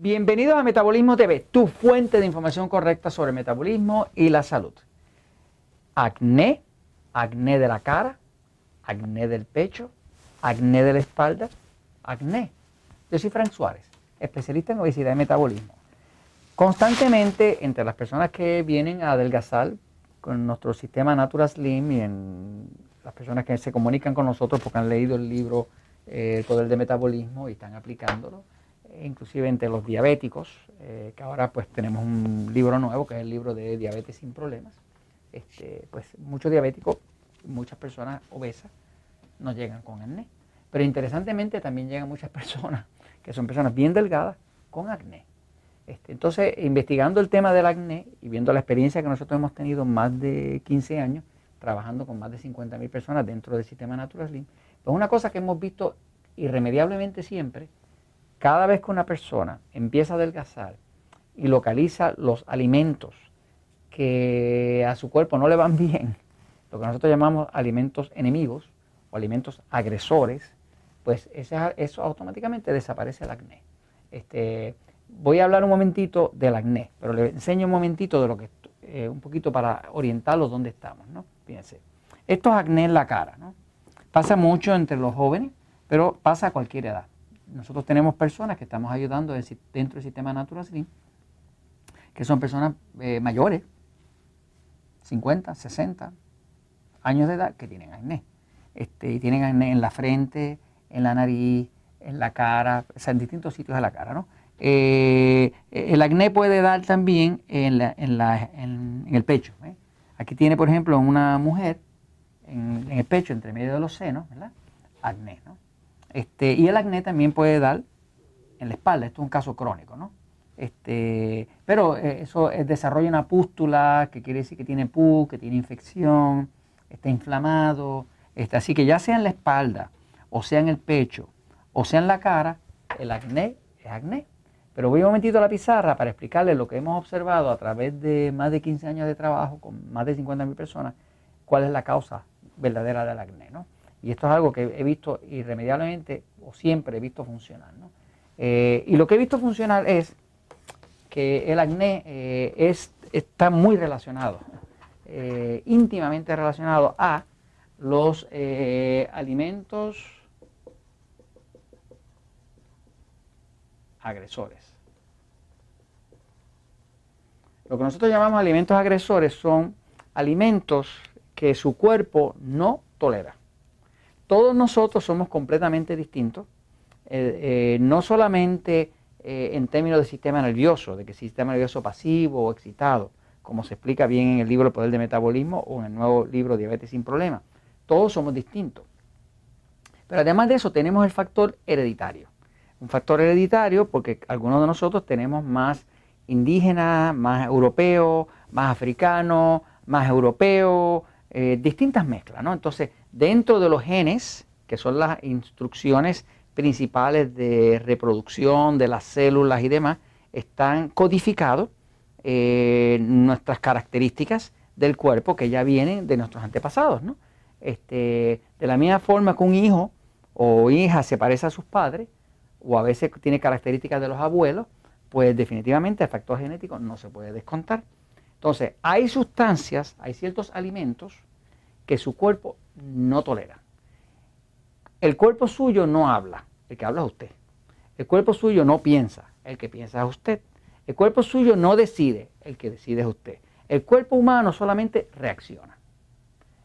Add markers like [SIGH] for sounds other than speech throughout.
Bienvenidos a Metabolismo TV, tu fuente de información correcta sobre metabolismo y la salud. Acné, acné de la cara, acné del pecho, acné de la espalda, acné. Yo soy Frank Suárez, especialista en obesidad y metabolismo. Constantemente, entre las personas que vienen a adelgazar con nuestro sistema Natural Slim y en las personas que se comunican con nosotros porque han leído el libro eh, El Poder de Metabolismo y están aplicándolo, inclusive entre los diabéticos, eh, que ahora pues tenemos un libro nuevo que es el libro de diabetes sin problemas. Este, pues muchos diabéticos, muchas personas obesas no llegan con acné. Pero interesantemente también llegan muchas [LAUGHS] personas que son personas bien delgadas con acné. Este, entonces, investigando el tema del acné y viendo la experiencia que nosotros hemos tenido más de 15 años trabajando con más de 50 mil personas dentro del sistema Natural Slim, pues una cosa que hemos visto irremediablemente siempre cada vez que una persona empieza a adelgazar y localiza los alimentos que a su cuerpo no le van [LAUGHS] bien, lo que nosotros llamamos alimentos enemigos o alimentos agresores, pues eso automáticamente desaparece el acné. Este, voy a hablar un momentito del acné, pero le enseño un momentito de lo que, eh, un poquito para orientarlos dónde estamos, ¿no? Fíjense, esto es acné en la cara, ¿no? Pasa mucho entre los jóvenes, pero pasa a cualquier edad nosotros tenemos personas que estamos ayudando dentro del sistema Natural Slim, que son personas eh, mayores, 50, 60 años de edad, que tienen acné. Este, y tienen acné en la frente, en la nariz, en la cara, o sea, en distintos sitios de la cara. ¿no? Eh, el acné puede dar también en, el pecho. ¿eh? Aquí tiene, por ejemplo, una mujer en, el pecho, entre medio de los senos, ¿verdad? Acné, ¿no? Este, y el acné también puede dar en la espalda, esto es un caso crónico, ¿no? Este, pero eh, eso desarrolla una pústula, que quiere decir que tiene pus, que tiene infección, está inflamado, este, así que ya sea en la espalda, o sea en el pecho, o sea en la cara, el acné es acné. Pero voy un momentito a la pizarra para explicarles lo que hemos observado a través de más de 15 años de trabajo con más de 50 mil personas, cuál es la causa verdadera del acné, ¿no? Y esto es algo que he visto irremediablemente o siempre he visto funcionar. Eh, y lo que he visto funcionar es que el acné eh, es, está muy relacionado, eh, íntimamente relacionado a los alimentos agresores. Lo que nosotros llamamos alimentos agresores son alimentos que su cuerpo no tolera todos nosotros somos completamente distintos, eh, eh, no solamente eh, en términos de sistema nervioso, de que sistema nervioso pasivo o excitado, como se explica bien en el libro El Poder del Metabolismo o en el nuevo libro Diabetes sin Problemas. Todos somos distintos. Pero además de eso tenemos el factor hereditario. Un factor hereditario porque algunos de nosotros tenemos más indígenas, más europeos, más africanos, más europeos, distintas mezclas, ¿no? Entonces, Dentro de los genes, que son las instrucciones principales de reproducción de las células y demás, están codificados eh, nuestras características del cuerpo que ya vienen de nuestros antepasados. ¿no? Este, de la misma forma que un hijo o hija se parece a sus padres, o a veces tiene características de los abuelos, pues definitivamente el factor genético no se puede descontar. Entonces, hay sustancias, hay ciertos alimentos que su cuerpo no tolera. El cuerpo suyo no habla, el que habla es usted. El cuerpo suyo no piensa, el que piensa es usted. El cuerpo suyo no decide, el que decide es usted. El cuerpo humano solamente reacciona.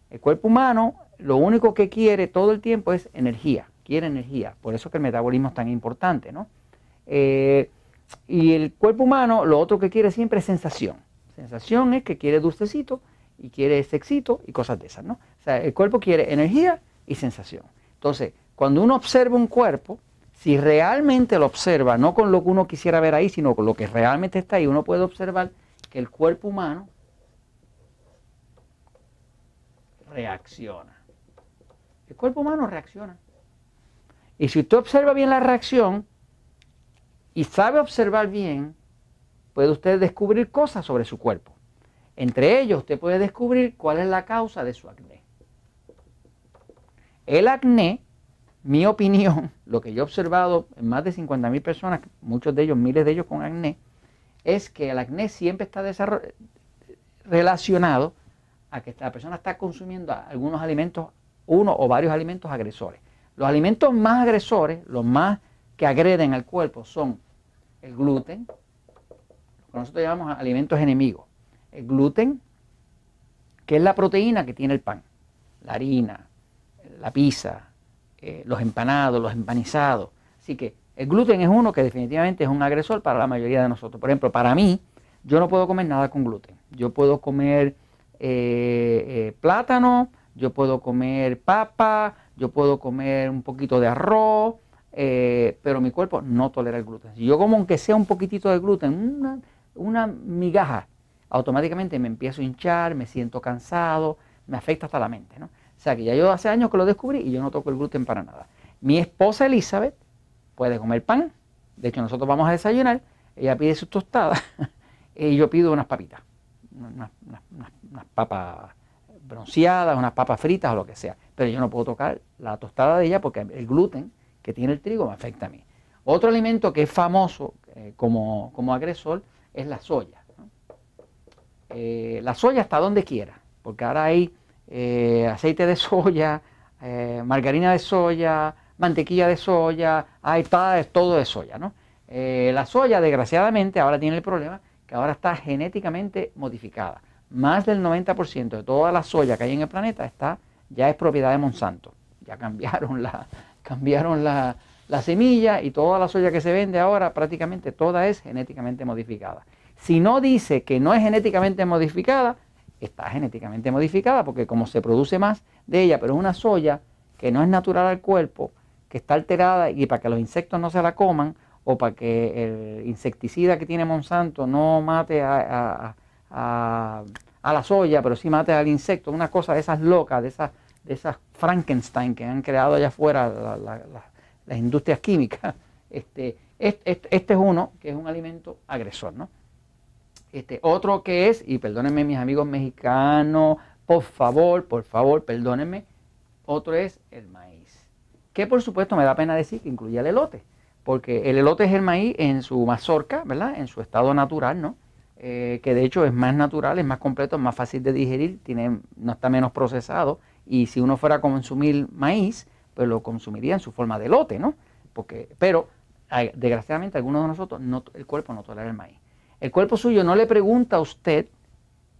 El cuerpo humano lo único que quiere todo el tiempo es energía, quiere energía. Por eso que el metabolismo es tan importante, ¿no? Eh, y el cuerpo humano lo otro que quiere siempre es sensación. Sensación es que quiere dulcecito y quiere sexito y cosas de esas, ¿no? O sea, el cuerpo quiere energía y sensación. Entonces, cuando uno observa un cuerpo, si realmente lo observa, no con lo que uno quisiera ver ahí, sino con lo que realmente está ahí, uno puede observar que el cuerpo humano reacciona. El cuerpo humano reacciona. Y si usted observa bien la reacción, y sabe observar bien, puede usted descubrir cosas sobre su cuerpo. Entre ellos, usted puede descubrir cuál es la causa de su acné. El acné, mi [LAUGHS] opinión, lo que yo he observado en más de 50 mil personas, muchos de ellos, miles de ellos con acné, es que el acné siempre está relacionado a que la persona está consumiendo algunos alimentos, uno o varios alimentos agresores. Los alimentos más agresores, los más que agreden al cuerpo, son el gluten, lo que nosotros llamamos alimentos enemigos. El gluten, que es la proteína que tiene el pan, la harina, la pizza, eh, los empanados, los empanizados. Así que el gluten es uno que definitivamente es un agresor para la mayoría de nosotros. Por ejemplo, para mí, yo no puedo comer nada con gluten. Yo puedo comer eh, eh, plátano, yo puedo comer papa, yo puedo comer un poquito de arroz, pero mi cuerpo no tolera el gluten. Si yo como aunque sea un poquitito de gluten, una, una migaja, automáticamente me empiezo a hinchar, me siento cansado, me afecta hasta la mente. ¿no? O sea que ya yo hace años que lo descubrí y yo no toco el gluten para nada. Mi esposa Elizabeth puede comer pan. De hecho, nosotros vamos a desayunar. Ella pide sus tostadas [LAUGHS] y yo pido unas papitas. Unas, papas bronceadas, unas papas fritas o lo que sea. Pero yo no puedo tocar la tostada de ella porque el gluten que tiene el trigo me afecta a mí. Otro alimento que es famoso eh, como, agresor es la soya. Eh, la soya está donde quiera, porque ahora hay eh, aceite de soya, margarina de soya, mantequilla de soya, hay todo de soya, ¿no? La soya, desgraciadamente, ahora tiene el problema que ahora está genéticamente modificada. Más del 90% de toda la soya que hay en el planeta está, ya es propiedad de Monsanto. Ya cambiaron la, [LAUGHS] cambiaron la, la semilla y toda la soya que se vende ahora prácticamente toda es genéticamente modificada. Si no dice que no es genéticamente modificada, está genéticamente modificada porque como se produce más de ella, pero es una soya que no es natural al cuerpo, que está alterada y para que los insectos no se la coman o para que el insecticida que tiene Monsanto no mate a, la soya, pero sí mate al insecto, una cosa de esas locas, de esas, de esas Frankenstein que han creado allá afuera las industrias químicas. [LAUGHS] Este, este, este es uno que es un alimento agresor, ¿no? Este, otro que es, y perdónenme mis amigos mexicanos, por favor, por favor, perdónenme, otro es el maíz. Que por supuesto me da pena decir que incluye el elote, porque el elote es el maíz en su mazorca, ¿verdad? En su estado natural, ¿no? Eh, que de hecho es más natural, es más completo, es más fácil de digerir, tiene, no está menos procesado, y si uno fuera a consumir maíz, pues lo consumiría en su forma de elote, ¿no? Porque, pero desgraciadamente algunos de nosotros, no, el cuerpo no tolera el maíz. El cuerpo suyo no le pregunta a usted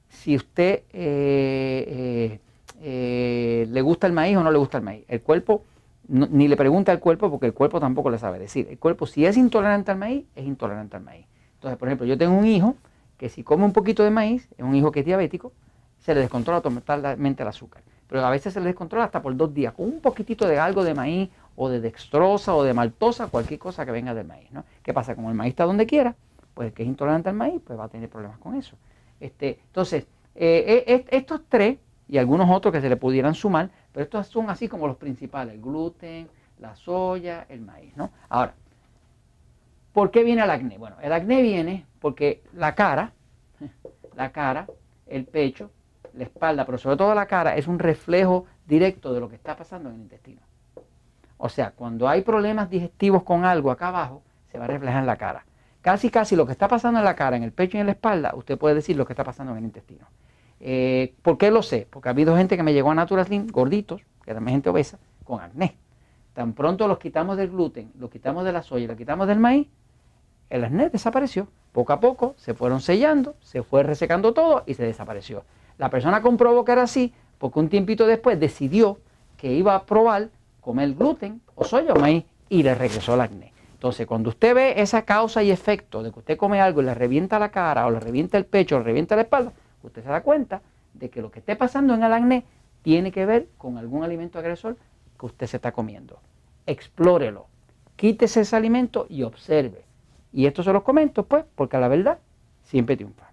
si usted eh, eh, eh, le gusta el maíz o no le gusta el maíz. El cuerpo ni le pregunta al cuerpo porque el cuerpo tampoco le sabe decir. El cuerpo si es intolerante al maíz, es intolerante al maíz. Entonces, por ejemplo, yo tengo un hijo que si come un poquito de maíz, es un hijo que es diabético, se le descontrola totalmente el azúcar. Pero a veces se le descontrola hasta por dos días, con un poquitito de algo de maíz o de dextrosa o de maltosa, cualquier cosa que venga del maíz. ¿no? ¿Qué pasa? Como el maíz está donde quiera, pues el que es intolerante al maíz, pues va a tener problemas con eso. Este, entonces, eh, eh, estos tres y algunos otros que se le pudieran sumar, pero estos son así como los principales, el gluten, la soya, el maíz, ¿no? Ahora, ¿por qué viene el acné? Bueno, el acné viene porque la cara, [LAUGHS] la cara, el pecho, la espalda, pero sobre todo la cara, es un reflejo directo de lo que está pasando en el intestino. O sea, cuando hay problemas digestivos con algo acá abajo, se va a reflejar en la cara. Casi, casi lo que está pasando en la cara, en el pecho y en la espalda, usted puede decir lo que está pasando en el intestino. Eh, ¿Por qué lo sé? Porque ha habido gente que me llegó a Natural Slim, gorditos, que era gente obesa, con acné. Tan pronto los quitamos del gluten, los quitamos de la soya, los quitamos del maíz, el acné desapareció. Poco a poco se fueron sellando, se fue resecando todo y se desapareció. La persona comprobó que era así porque un tiempito después decidió que iba a probar comer gluten o soya o maíz y le regresó el acné. Entonces, cuando usted ve esa causa y efecto de que usted come algo y le revienta la cara o le revienta el pecho o le revienta la espalda, usted se da cuenta de que lo que esté pasando en el acné tiene que ver con algún alimento agresor que usted se está comiendo. Explórelo, quítese ese alimento y observe. Y esto se los comento, pues, porque la verdad siempre triunfa.